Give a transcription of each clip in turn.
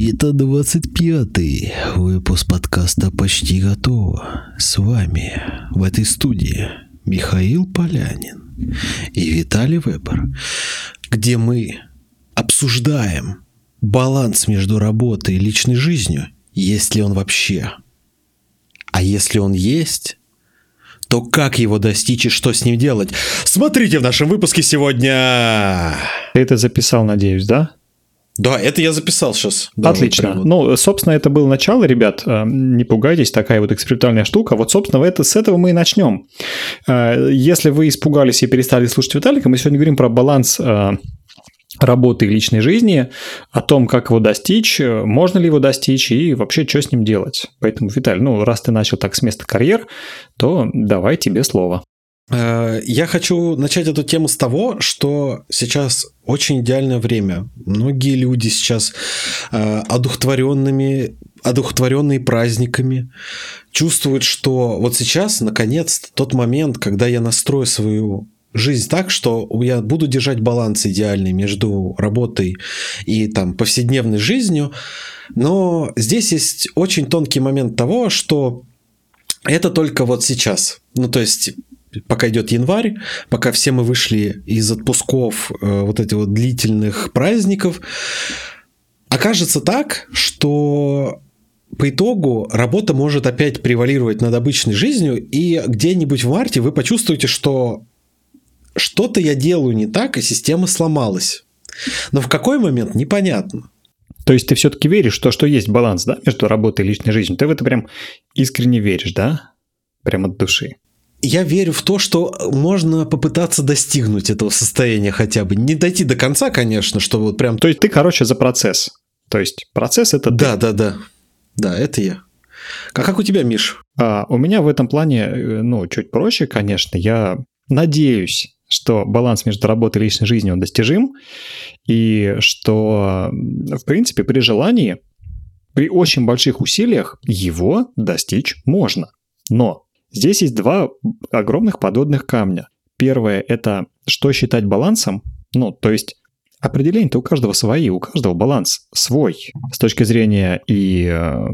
Это 25-й выпуск подкаста «Почти готово». С вами в этой студии Михаил Полянин и Виталий Вебер, где мы обсуждаем баланс между работой и личной жизнью, есть ли он вообще. А если он есть, то как его достичь и что с ним делать? Смотрите в нашем выпуске сегодня! Ты это записал, надеюсь, да? Да, это я записал сейчас. Да, Отлично. Вот ну, собственно, это было начало, ребят. Э, не пугайтесь, такая вот экспериментальная штука. Вот, собственно, это, с этого мы и начнем. Э, если вы испугались и перестали слушать Виталика, мы сегодня говорим про баланс э, работы и личной жизни, о том, как его достичь, можно ли его достичь и вообще, что с ним делать. Поэтому, Виталий, ну, раз ты начал так с места карьер, то давай тебе слово. Э, я хочу начать эту тему с того, что сейчас очень идеальное время. Многие люди сейчас э, одухотворенными, одухотворенные праздниками чувствуют, что вот сейчас, наконец, тот момент, когда я настрою свою жизнь так, что я буду держать баланс идеальный между работой и там повседневной жизнью, но здесь есть очень тонкий момент того, что это только вот сейчас. Ну, то есть пока идет январь, пока все мы вышли из отпусков э, вот этих вот длительных праздников, окажется так, что по итогу работа может опять превалировать над обычной жизнью, и где-нибудь в марте вы почувствуете, что что-то я делаю не так, и система сломалась. Но в какой момент, непонятно. То есть ты все-таки веришь, что, что есть баланс, да, между работой и личной жизнью? Ты в это прям искренне веришь, да? Прям от души я верю в то, что можно попытаться достигнуть этого состояния хотя бы. Не дойти до конца, конечно, что вот прям... То есть ты, короче, за процесс. То есть процесс это Да, ты. да, да. Да, это я. А как у тебя, Миш? А, у меня в этом плане, э, ну, чуть проще, конечно. Я надеюсь, что баланс между работой и личной жизнью он достижим, и что, в принципе, при желании, при очень больших усилиях его достичь можно. Но Здесь есть два огромных подводных камня. Первое – это что считать балансом, ну, то есть определения-то у каждого свои, у каждого баланс свой с точки зрения и э,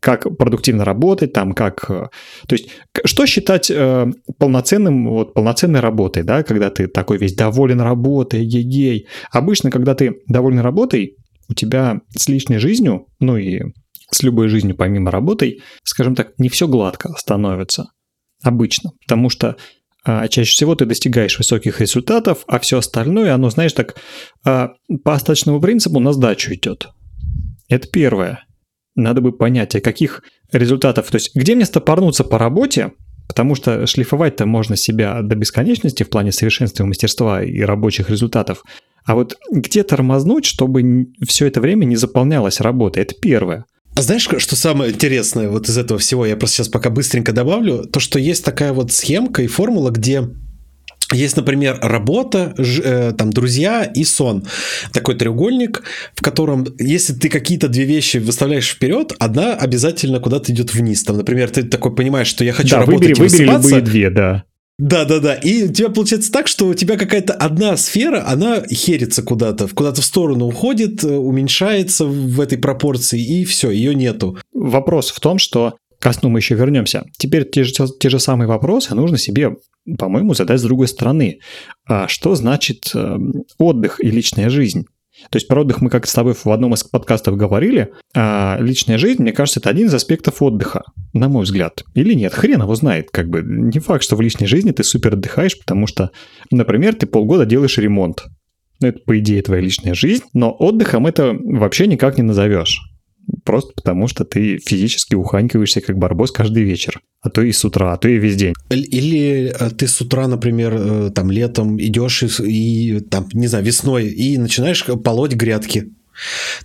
как продуктивно работать, там как... Э, то есть что считать э, полноценным, вот полноценной работой, да, когда ты такой весь доволен работой, ей-ей. Обычно, когда ты доволен работой, у тебя с личной жизнью, ну и с любой жизнью помимо работы, скажем так, не все гладко становится. Обычно. Потому что а, чаще всего ты достигаешь высоких результатов, а все остальное, оно, знаешь, так а, по остаточному принципу на сдачу идет. Это первое. Надо бы понять, а каких результатов, то есть где мне стопорнуться по работе, потому что шлифовать-то можно себя до бесконечности в плане совершенства мастерства и рабочих результатов, а вот где тормознуть, чтобы все это время не заполнялось работой, это первое. А знаешь, что самое интересное вот из этого всего, я просто сейчас пока быстренько добавлю, то, что есть такая вот схемка и формула, где есть, например, работа, э, там, друзья и сон. Такой треугольник, в котором, если ты какие-то две вещи выставляешь вперед, одна обязательно куда-то идет вниз. Там, например, ты такой понимаешь, что я хочу да, работать выбери, и выбери любые две, да. Да, да, да. И у тебя получается так, что у тебя какая-то одна сфера, она херится куда-то, куда-то в сторону уходит, э, уменьшается в этой пропорции, и все, ее нету. Вопрос в том, что к сну мы еще вернемся. Теперь те же, те же самые вопросы нужно себе, по-моему, задать с другой стороны. А что значит э, отдых и личная жизнь? То есть про отдых мы как с тобой в одном из подкастов говорили, а личная жизнь, мне кажется, это один из аспектов отдыха, на мой взгляд. Или нет, хрен его знает. Как бы не факт, что в личной жизни ты супер отдыхаешь, потому что, например, ты полгода делаешь ремонт. Ну, это, по идее, твоя личная жизнь, но отдыхом это вообще никак не назовешь. Просто потому, что ты физически уханькиваешься как барбос каждый вечер. А то и с утра, а то и весь день. Или э, ты с утра, например, э, там летом идешь и, и там, не знаю, весной и начинаешь полоть грядки.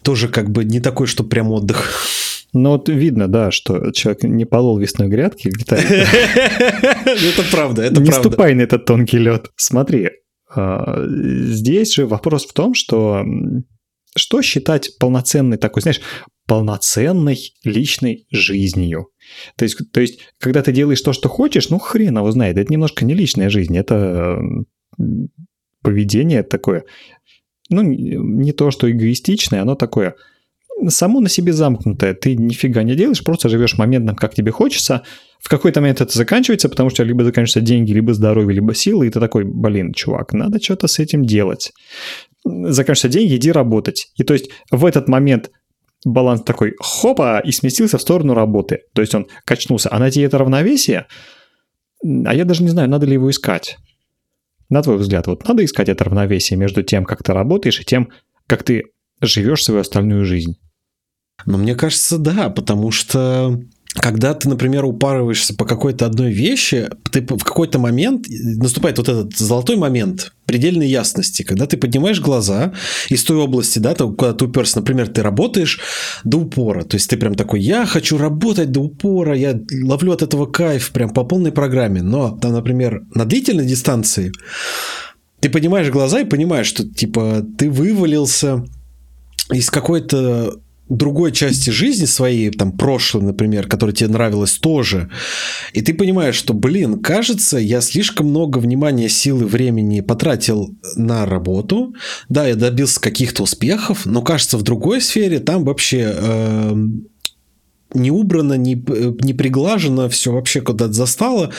Тоже как бы не такой, что прям отдых. Ну вот видно, да, что человек не полол весной грядки, Это правда, это правда. Не ступай на этот тонкий лед. Смотри, а, здесь же вопрос в том, что что считать полноценной такой, знаешь, полноценной личной жизнью. То есть, то есть, когда ты делаешь то, что хочешь, ну хрен его знает, это немножко не личная жизнь, это поведение такое, ну не то, что эгоистичное, оно такое само на себе замкнутое. Ты нифига не делаешь, просто живешь моментом, как тебе хочется. В какой-то момент это заканчивается, потому что либо заканчиваются деньги, либо здоровье, либо силы, и ты такой, блин, чувак, надо что-то с этим делать. Заканчиваются деньги, иди работать. И то есть в этот момент баланс такой хопа и сместился в сторону работы. То есть он качнулся. А найти это равновесие, а я даже не знаю, надо ли его искать. На твой взгляд, вот надо искать это равновесие между тем, как ты работаешь, и тем, как ты живешь свою остальную жизнь? Ну, мне кажется, да, потому что когда ты, например, упарываешься по какой-то одной вещи, ты в какой-то момент наступает вот этот золотой момент предельной ясности, когда ты поднимаешь глаза из той области, да, куда ты уперся, например, ты работаешь до упора, то есть ты прям такой, я хочу работать до упора, я ловлю от этого кайф прям по полной программе, но там, например, на длительной дистанции ты поднимаешь глаза и понимаешь, что типа ты вывалился из какой-то другой части жизни своей, там, прошлой, например, которая тебе нравилась тоже, и ты понимаешь, что, блин, кажется, я слишком много внимания, силы, времени потратил на работу, да, я добился каких-то успехов, но, кажется, в другой сфере там вообще... Э, не убрано, не, не приглажено, все вообще куда-то застало,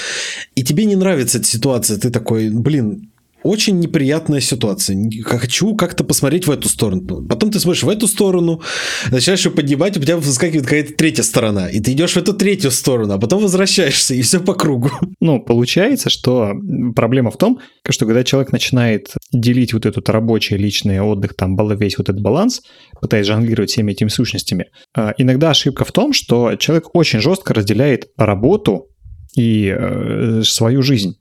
и тебе не нравится эта ситуация, ты такой, блин, очень неприятная ситуация. Хочу как-то посмотреть в эту сторону. Потом ты смотришь в эту сторону, начинаешь ее поднимать, у тебя выскакивает какая-то третья сторона. И ты идешь в эту третью сторону, а потом возвращаешься, и все по кругу. Ну, получается, что проблема в том, что когда человек начинает делить вот этот рабочий, личный отдых, там, весь вот этот баланс, пытаясь жонглировать всеми этими сущностями, а, иногда ошибка в том, что человек очень жестко разделяет работу и э, свою жизнь.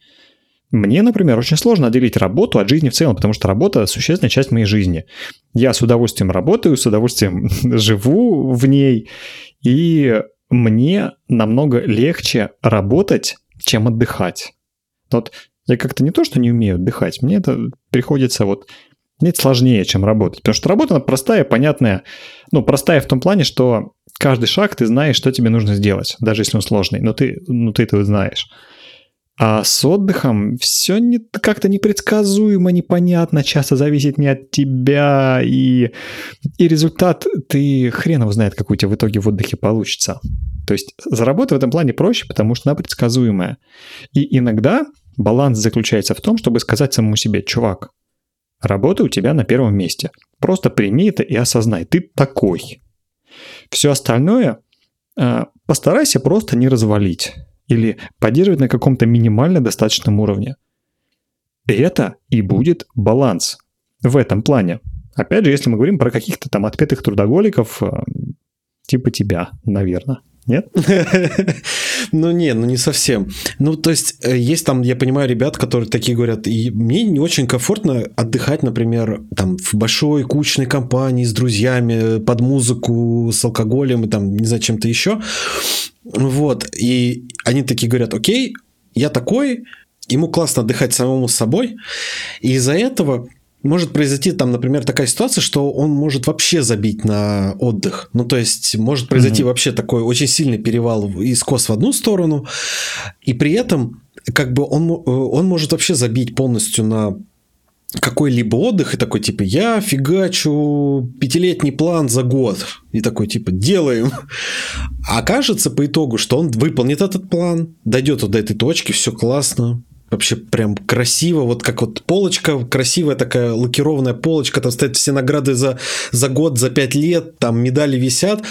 Мне, например, очень сложно отделить работу от жизни в целом, потому что работа – существенная часть моей жизни. Я с удовольствием работаю, с удовольствием живу в ней, и мне намного легче работать, чем отдыхать. Вот я как-то не то, что не умею отдыхать, мне это приходится вот мне это сложнее, чем работать. Потому что работа, она простая, понятная. Ну, простая в том плане, что каждый шаг ты знаешь, что тебе нужно сделать, даже если он сложный, но ты, ну, ты это знаешь. А с отдыхом все не, как-то непредсказуемо, непонятно, часто зависит не от тебя, и, и результат ты хрен его знает, какой у тебя в итоге в отдыхе получится. То есть заработать в этом плане проще, потому что она предсказуемая. И иногда баланс заключается в том, чтобы сказать самому себе, чувак, работа у тебя на первом месте. Просто прими это и осознай, ты такой. Все остальное а, постарайся просто не развалить или поддерживать на каком-то минимально достаточном уровне. Это и будет баланс в этом плане. Опять же, если мы говорим про каких-то там отпетых трудоголиков, э, типа тебя, наверное. Нет? Ну, не, ну не совсем. Ну, то есть, э, есть там, я понимаю, ребят, которые такие говорят, и мне не очень комфортно отдыхать, например, там, в большой кучной компании с друзьями, под музыку, с алкоголем и там, не знаю, чем-то еще. Вот, и они такие говорят, окей, я такой, ему классно отдыхать самому с собой, и из-за этого может произойти там, например, такая ситуация, что он может вообще забить на отдых. Ну, то есть, может произойти mm-hmm. вообще такой очень сильный перевал из кос в одну сторону, и при этом как бы он, он может вообще забить полностью на какой-либо отдых и такой, типа, я фигачу пятилетний план за год. И такой, типа, делаем. А кажется по итогу, что он выполнит этот план, дойдет вот до этой точки, все классно, вообще прям красиво, вот как вот полочка, красивая такая лакированная полочка, там стоят все награды за, за год, за пять лет, там медали висят.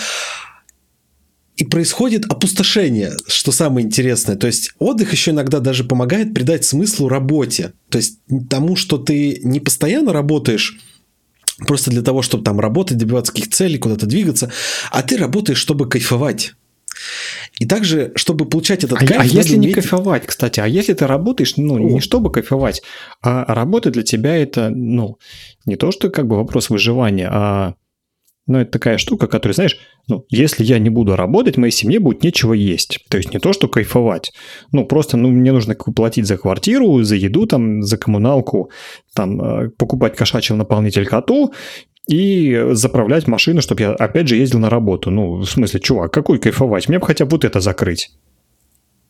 И происходит опустошение, что самое интересное. То есть отдых еще иногда даже помогает придать смыслу работе. То есть тому, что ты не постоянно работаешь просто для того, чтобы там работать, добиваться каких-то целей, куда-то двигаться, а ты работаешь, чтобы кайфовать. И также, чтобы получать этот а, кайф... А если не кайфовать, кстати, а если ты работаешь, ну, О. не чтобы кайфовать, а работа для тебя это, ну, не то, что как бы вопрос выживания, а но это такая штука, которая, знаешь, ну, если я не буду работать, моей семье будет нечего есть. То есть не то, что кайфовать. Ну, просто, ну, мне нужно платить за квартиру, за еду, там, за коммуналку, там, э, покупать кошачий наполнитель коту и заправлять машину, чтобы я, опять же, ездил на работу. Ну, в смысле, чувак, какой кайфовать? Мне бы хотя бы вот это закрыть.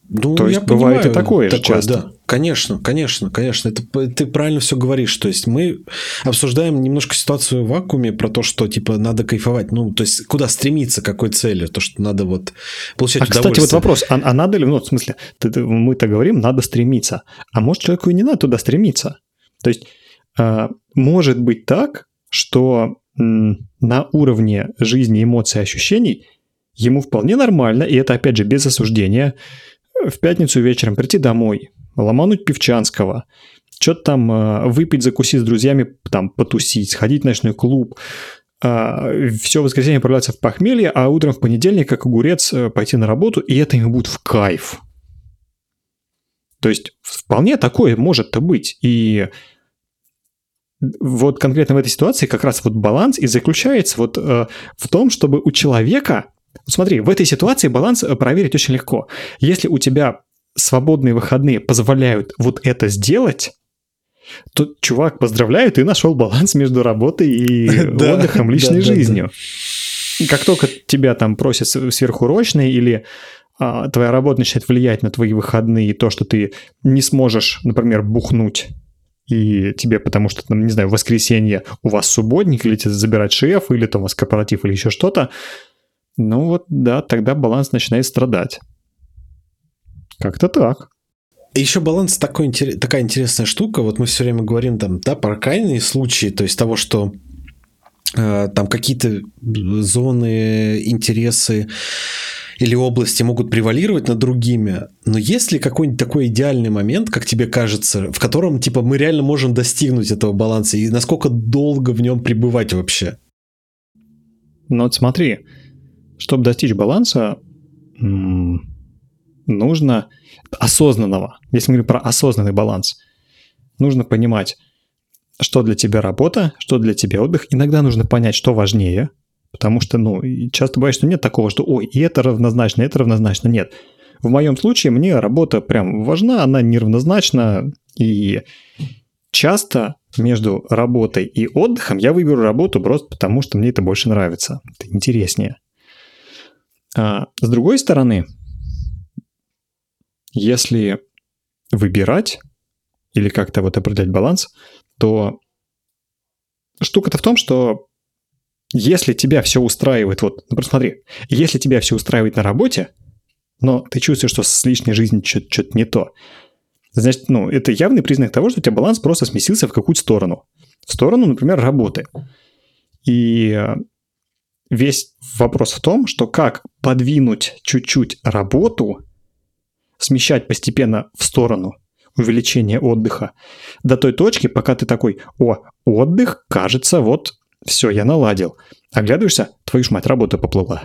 Ну, То есть я бывает понимаю и такое же часто. Да, конечно, конечно, конечно. Это, ты правильно все говоришь. То есть мы обсуждаем немножко ситуацию в вакууме про то, что типа надо кайфовать. Ну, то есть куда стремиться, какой цели. То, что надо вот получать А, кстати, вот вопрос, а, а надо ли, ну, в смысле, мы-то говорим, надо стремиться. А может, человеку и не надо туда стремиться? То есть, а, может быть так, что на уровне жизни, эмоций, ощущений ему вполне нормально, и это, опять же, без осуждения, в пятницу вечером прийти домой, ломануть пивчанского, что-то там а, выпить, закусить с друзьями, там, потусить, сходить в ночной клуб, все воскресенье отправляться в похмелье, а утром в понедельник, как огурец, э, пойти на работу, и это ему будет в кайф. То есть вполне такое может-то быть. И вот конкретно в этой ситуации как раз вот баланс и заключается вот э, в том, чтобы у человека... Смотри, в этой ситуации баланс э, проверить очень легко. Если у тебя свободные выходные позволяют вот это сделать, то, чувак, поздравляю, ты нашел баланс между работой и отдыхом, личной жизнью. Как только тебя там просят сверхурочные или а, твоя работа начинает влиять на твои выходные, то, что ты не сможешь, например, бухнуть, и тебе, потому что, там, не знаю, в воскресенье у вас субботник, или тебя забирать шеф, или там у вас корпоратив, или еще что-то, ну вот, да, тогда баланс начинает страдать. Как-то так. Еще баланс такой, такая интересная штука. Вот мы все время говорим там, да, про крайние случаи, то есть того, что э, там какие-то зоны, интересы или области могут превалировать над другими. Но есть ли какой-нибудь такой идеальный момент, как тебе кажется, в котором типа мы реально можем достигнуть этого баланса и насколько долго в нем пребывать вообще? Но вот смотри, чтобы достичь баланса, нужно осознанного. Если мы говорим про осознанный баланс, нужно понимать, что для тебя работа, что для тебя отдых. Иногда нужно понять, что важнее, потому что, ну, часто бывает, что нет такого, что, ой, и это равнозначно, и это равнозначно. Нет. В моем случае мне работа прям важна, она неравнозначна, и часто между работой и отдыхом я выберу работу просто потому, что мне это больше нравится. Это интереснее. А с другой стороны, если выбирать или как-то вот определять баланс, то штука-то в том, что если тебя все устраивает, вот, например, смотри, если тебя все устраивает на работе, но ты чувствуешь, что с личной жизнью что-то не то, значит, ну, это явный признак того, что у тебя баланс просто сместился в какую-то сторону. В сторону, например, работы. И э, весь вопрос в том, что как подвинуть чуть-чуть работу, смещать постепенно в сторону увеличения отдыха до той точки, пока ты такой, о, отдых, кажется, вот все, я наладил. Оглядываешься, твою ж мать, работа поплыла.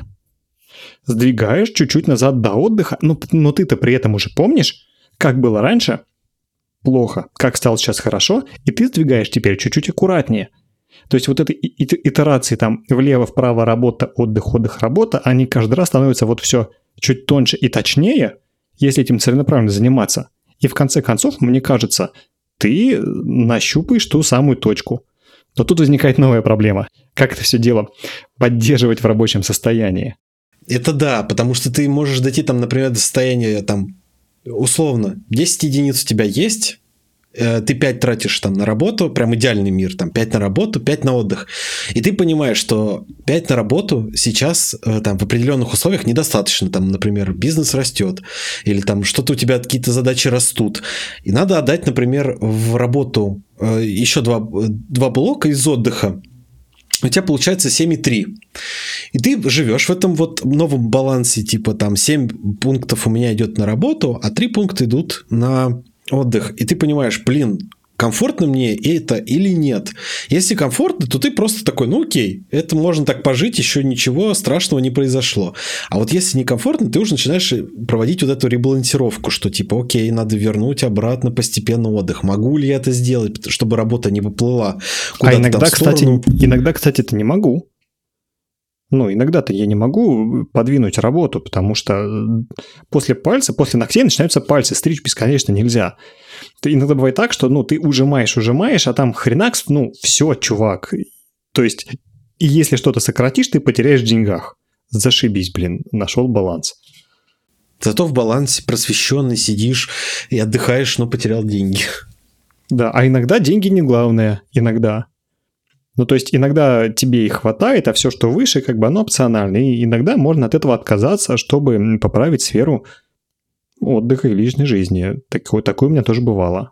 Сдвигаешь чуть-чуть назад до отдыха, но, но ты-то при этом уже помнишь, как было раньше, плохо, как стало сейчас хорошо, и ты сдвигаешь теперь чуть-чуть аккуратнее. То есть вот и- итерации там влево-вправо работа, отдых, отдых, работа, они каждый раз становятся вот все чуть тоньше и точнее, если этим целенаправленно заниматься. И в конце концов, мне кажется, ты нащупаешь ту самую точку. Но тут возникает новая проблема. Как это все дело поддерживать в рабочем состоянии? Это да, потому что ты можешь дойти там, например, до состояния там условно 10 единиц у тебя есть, э, ты 5 тратишь там на работу, прям идеальный мир, там 5 на работу, 5 на отдых. И ты понимаешь, что 5 на работу сейчас э, там в определенных условиях недостаточно. Там, например, бизнес растет, или там что-то у тебя какие-то задачи растут. И надо отдать, например, в работу еще два, два блока из отдыха. У тебя получается 7,3. И ты живешь в этом вот новом балансе, типа там 7 пунктов у меня идет на работу, а 3 пункта идут на отдых. И ты понимаешь, блин, комфортно мне это или нет. Если комфортно, то ты просто такой, ну окей, это можно так пожить, еще ничего страшного не произошло. А вот если некомфортно, ты уже начинаешь проводить вот эту ребалансировку, что типа, окей, надо вернуть обратно постепенно отдых. Могу ли я это сделать, чтобы работа не поплыла А куда-то там иногда, в сторону? кстати, иногда, кстати, это не могу. Ну, иногда-то я не могу подвинуть работу, потому что э, после пальца, после ногтей начинаются пальцы. Стричь бесконечно нельзя. Ты- Иногда бывает так, что ну, ты ужимаешь, ужимаешь, а там хренакс, ну, все, чувак. То есть, и если что-то сократишь, ты потеряешь в деньгах. Зашибись, блин, нашел баланс. Зато в балансе просвещенный сидишь и отдыхаешь, но потерял деньги. Да, а иногда деньги не главное, иногда. Ну, то есть иногда тебе и хватает, а все, что выше, как бы оно опционально. И иногда можно от этого отказаться, чтобы поправить сферу отдыха и личной жизни. Такое, такое у меня тоже бывало.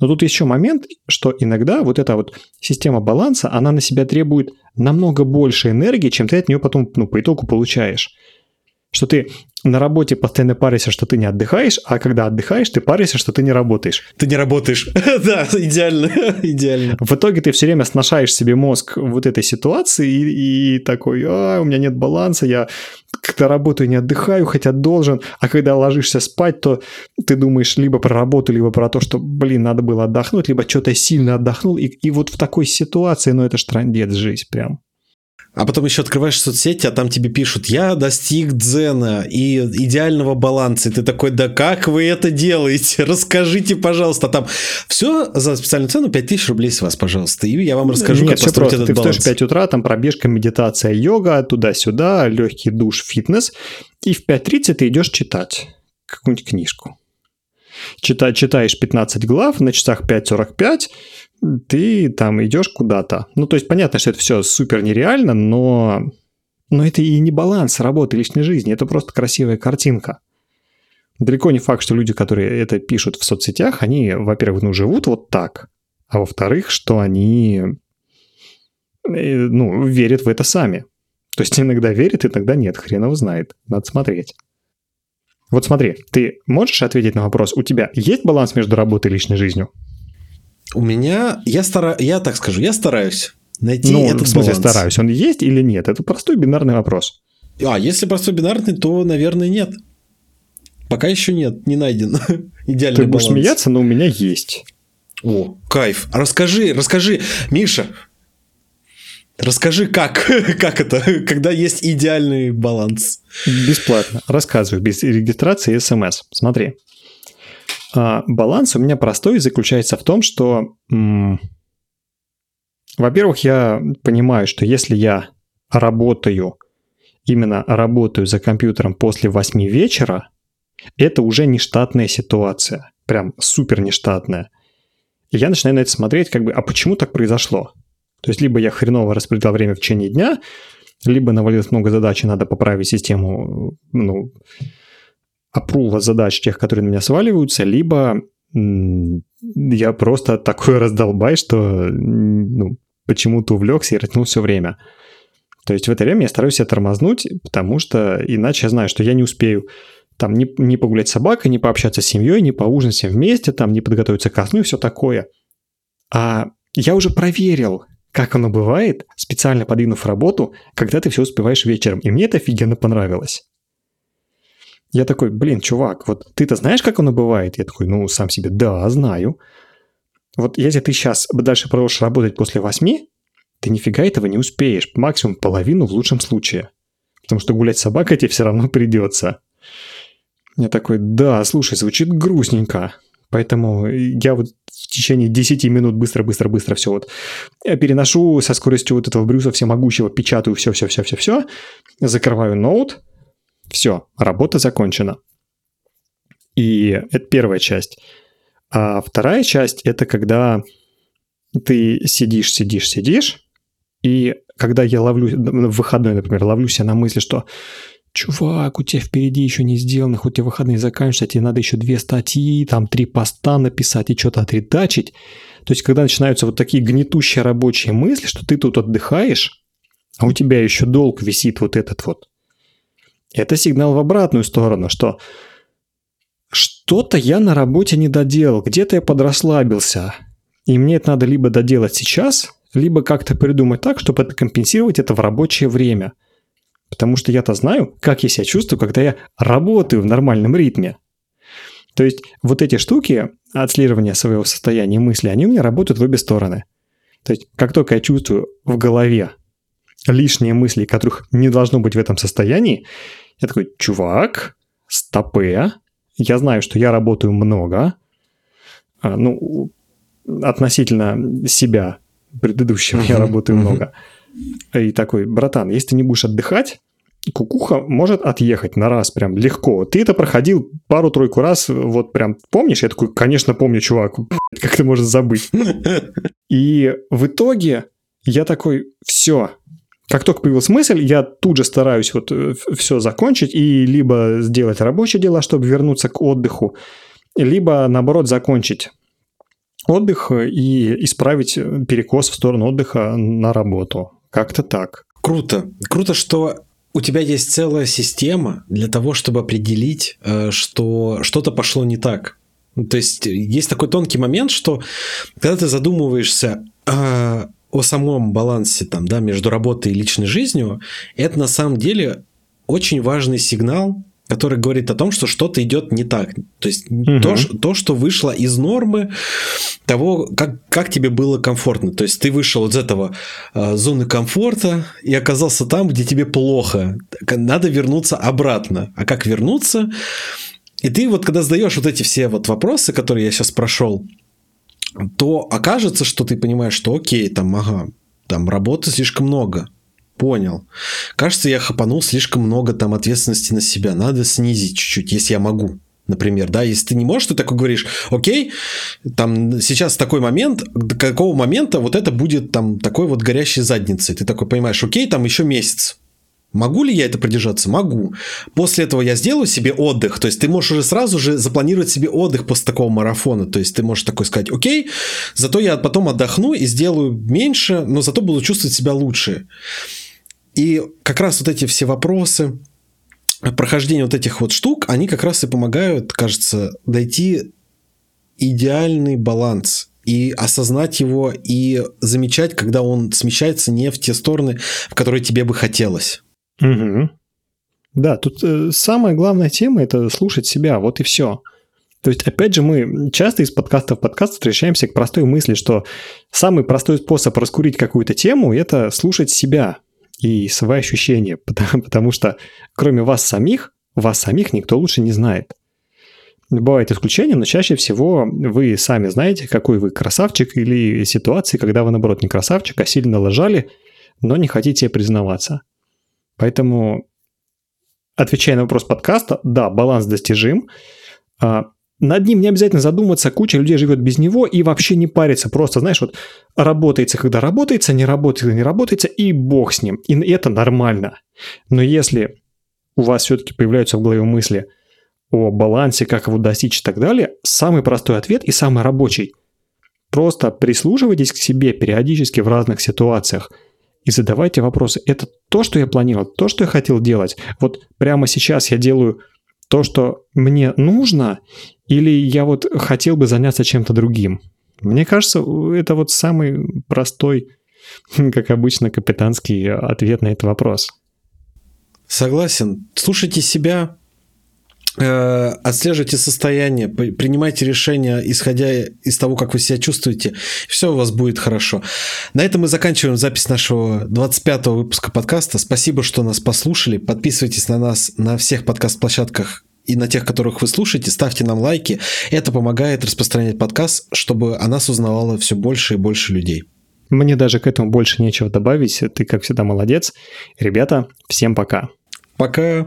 Но тут еще момент, что иногда вот эта вот система баланса, она на себя требует намного больше энергии, чем ты от нее потом ну, по итогу получаешь. Что ты на работе постоянно паришься, что ты не отдыхаешь, а когда отдыхаешь, ты паришься, что ты не работаешь. Ты не работаешь. да, идеально, идеально. В итоге ты все время сношаешь себе мозг вот этой ситуации и, и такой, а, у меня нет баланса, я когда работаю, не отдыхаю, хотя должен, а когда ложишься спать, то ты думаешь либо про работу, либо про то, что, блин, надо было отдохнуть, либо что-то сильно отдохнул, и, и вот в такой ситуации, ну, это ж трандец жизнь прям. А потом еще открываешь соцсети, а там тебе пишут, я достиг дзена и идеального баланса. И ты такой, да как вы это делаете? Расскажите, пожалуйста. Там все за специальную цену 5000 рублей с вас, пожалуйста. И я вам расскажу, Нет, как построить просто. этот ты баланс. Ты встаешь в 5 утра, там пробежка, медитация, йога, туда-сюда, легкий душ, фитнес. И в 5.30 ты идешь читать какую-нибудь книжку. Чита, читаешь 15 глав, на часах 5.45, ты там идешь куда-то. Ну, то есть понятно, что это все супер нереально, но, но это и не баланс работы личной жизни, это просто красивая картинка. Далеко не факт, что люди, которые это пишут в соцсетях, они, во-первых, ну, живут вот так, а во-вторых, что они ну, верят в это сами. То есть иногда верят, иногда нет, хрен его знает, надо смотреть. Вот смотри, ты можешь ответить на вопрос, у тебя есть баланс между работой и личной жизнью? У меня, я стараюсь, я так скажу, я стараюсь найти ну, этот в смысле баланс. стараюсь, он есть или нет? Это простой бинарный вопрос. А, если простой бинарный, то, наверное, нет. Пока еще нет, не найден идеальный Ты будешь баланс. смеяться, но у меня есть. О, кайф. А расскажи, расскажи, Миша, расскажи, как, как это, когда есть идеальный баланс. Бесплатно. Рассказываю, без регистрации и смс. Смотри. А, баланс у меня простой заключается в том, что, во-первых, я понимаю, что если я работаю, именно работаю за компьютером после 8 вечера, это уже не штатная ситуация. Прям супер нештатная. И я начинаю на это смотреть, как бы, а почему так произошло? То есть, либо я хреново распределял время в течение дня, либо навалилось много задач, и надо поправить систему, ну, опрува задач тех, которые на меня сваливаются, либо я просто такой раздолбай, что ну, почему-то увлекся и растянул все время. То есть в это время я стараюсь себя тормознуть, потому что иначе я знаю, что я не успею там не, не погулять с собакой, не пообщаться с семьей, не поужинать всем вместе, там не подготовиться ко сну и все такое. А я уже проверил, как оно бывает, специально подвинув работу, когда ты все успеваешь вечером. И мне это офигенно понравилось. Я такой, блин, чувак, вот ты-то знаешь, как оно бывает? Я такой, ну, сам себе, да, знаю. Вот если ты сейчас дальше продолжишь работать после восьми, ты нифига этого не успеешь. Максимум половину в лучшем случае. Потому что гулять с собакой тебе все равно придется. Я такой, да, слушай, звучит грустненько. Поэтому я вот в течение 10 минут быстро-быстро-быстро все вот переношу со скоростью вот этого Брюса всемогущего, печатаю все-все-все-все-все, закрываю ноут, все, работа закончена. И это первая часть. А вторая часть – это когда ты сидишь, сидишь, сидишь, и когда я ловлю, в выходной, например, ловлю себя на мысли, что чувак, у тебя впереди еще не сделано, хоть и выходные заканчиваются, тебе надо еще две статьи, там три поста написать и что-то отредачить. То есть, когда начинаются вот такие гнетущие рабочие мысли, что ты тут отдыхаешь, а у тебя еще долг висит вот этот вот. Это сигнал в обратную сторону, что что-то я на работе не доделал, где-то я подрасслабился. И мне это надо либо доделать сейчас, либо как-то придумать так, чтобы это компенсировать это в рабочее время – Потому что я-то знаю, как я себя чувствую, когда я работаю в нормальном ритме. То есть вот эти штуки отслеживания своего состояния мысли, они у меня работают в обе стороны. То есть как только я чувствую в голове лишние мысли, которых не должно быть в этом состоянии, я такой, чувак, стопе, я знаю, что я работаю много, ну, относительно себя предыдущего я работаю много. И такой, братан, если ты не будешь отдыхать, кукуха может отъехать на раз прям легко. Ты это проходил пару-тройку раз, вот прям помнишь? Я такой, конечно, помню, чувак, как ты можешь забыть? И в итоге я такой, все, как только появилась мысль, я тут же стараюсь вот э, все закончить и либо сделать рабочие дела, чтобы вернуться к отдыху, либо наоборот закончить отдых и исправить перекос в сторону отдыха на работу. Как-то так. Круто. Круто, что у тебя есть целая система для того, чтобы определить, э, что что-то пошло не так. То есть есть такой тонкий момент, что когда ты задумываешься э, о самом балансе там, да, между работой и личной жизнью, это на самом деле очень важный сигнал, который говорит о том, что что-то идет не так. То есть угу. то, то, что вышло из нормы того, как, как тебе было комфортно. То есть ты вышел из этого э, зоны комфорта и оказался там, где тебе плохо. Надо вернуться обратно. А как вернуться? И ты вот когда задаешь вот эти все вот вопросы, которые я сейчас прошел, то окажется, что ты понимаешь, что окей, там, ага, там работы слишком много. Понял. Кажется, я хапанул слишком много там ответственности на себя. Надо снизить чуть-чуть, если я могу. Например, да, если ты не можешь, ты такой говоришь, окей, там сейчас такой момент, до какого момента вот это будет там такой вот горящей задницей. Ты такой понимаешь, окей, там еще месяц. Могу ли я это продержаться? Могу. После этого я сделаю себе отдых. То есть ты можешь уже сразу же запланировать себе отдых после такого марафона. То есть ты можешь такой сказать, окей, зато я потом отдохну и сделаю меньше, но зато буду чувствовать себя лучше. И как раз вот эти все вопросы, прохождение вот этих вот штук, они как раз и помогают, кажется, дойти идеальный баланс и осознать его и замечать, когда он смещается не в те стороны, в которые тебе бы хотелось. Угу. Да, тут э, самая главная тема это слушать себя, вот и все. То есть, опять же, мы часто из подкаста в подкаст встречаемся к простой мысли, что самый простой способ раскурить какую-то тему – это слушать себя и свои ощущения, потому, потому что кроме вас самих, вас самих никто лучше не знает. Бывает исключение, но чаще всего вы сами знаете, какой вы красавчик или ситуации, когда вы, наоборот, не красавчик, а сильно лажали, но не хотите признаваться – Поэтому, отвечая на вопрос подкаста, да, баланс достижим. А, над ним не обязательно задуматься, куча людей живет без него и вообще не парится. Просто, знаешь, вот работается, когда работается, не работает, не работается, и бог с ним. И это нормально. Но если у вас все-таки появляются в голове мысли о балансе, как его достичь и так далее, самый простой ответ и самый рабочий. Просто прислушивайтесь к себе периодически в разных ситуациях – и задавайте вопросы. Это то, что я планировал, то, что я хотел делать. Вот прямо сейчас я делаю то, что мне нужно, или я вот хотел бы заняться чем-то другим. Мне кажется, это вот самый простой, как обычно, капитанский ответ на этот вопрос. Согласен. Слушайте себя, отслеживайте состояние, принимайте решения, исходя из того, как вы себя чувствуете, все у вас будет хорошо. На этом мы заканчиваем запись нашего 25-го выпуска подкаста. Спасибо, что нас послушали. Подписывайтесь на нас на всех подкаст-площадках и на тех, которых вы слушаете, ставьте нам лайки. Это помогает распространять подкаст, чтобы о нас узнавало все больше и больше людей. Мне даже к этому больше нечего добавить. Ты, как всегда, молодец. Ребята, всем пока. Пока.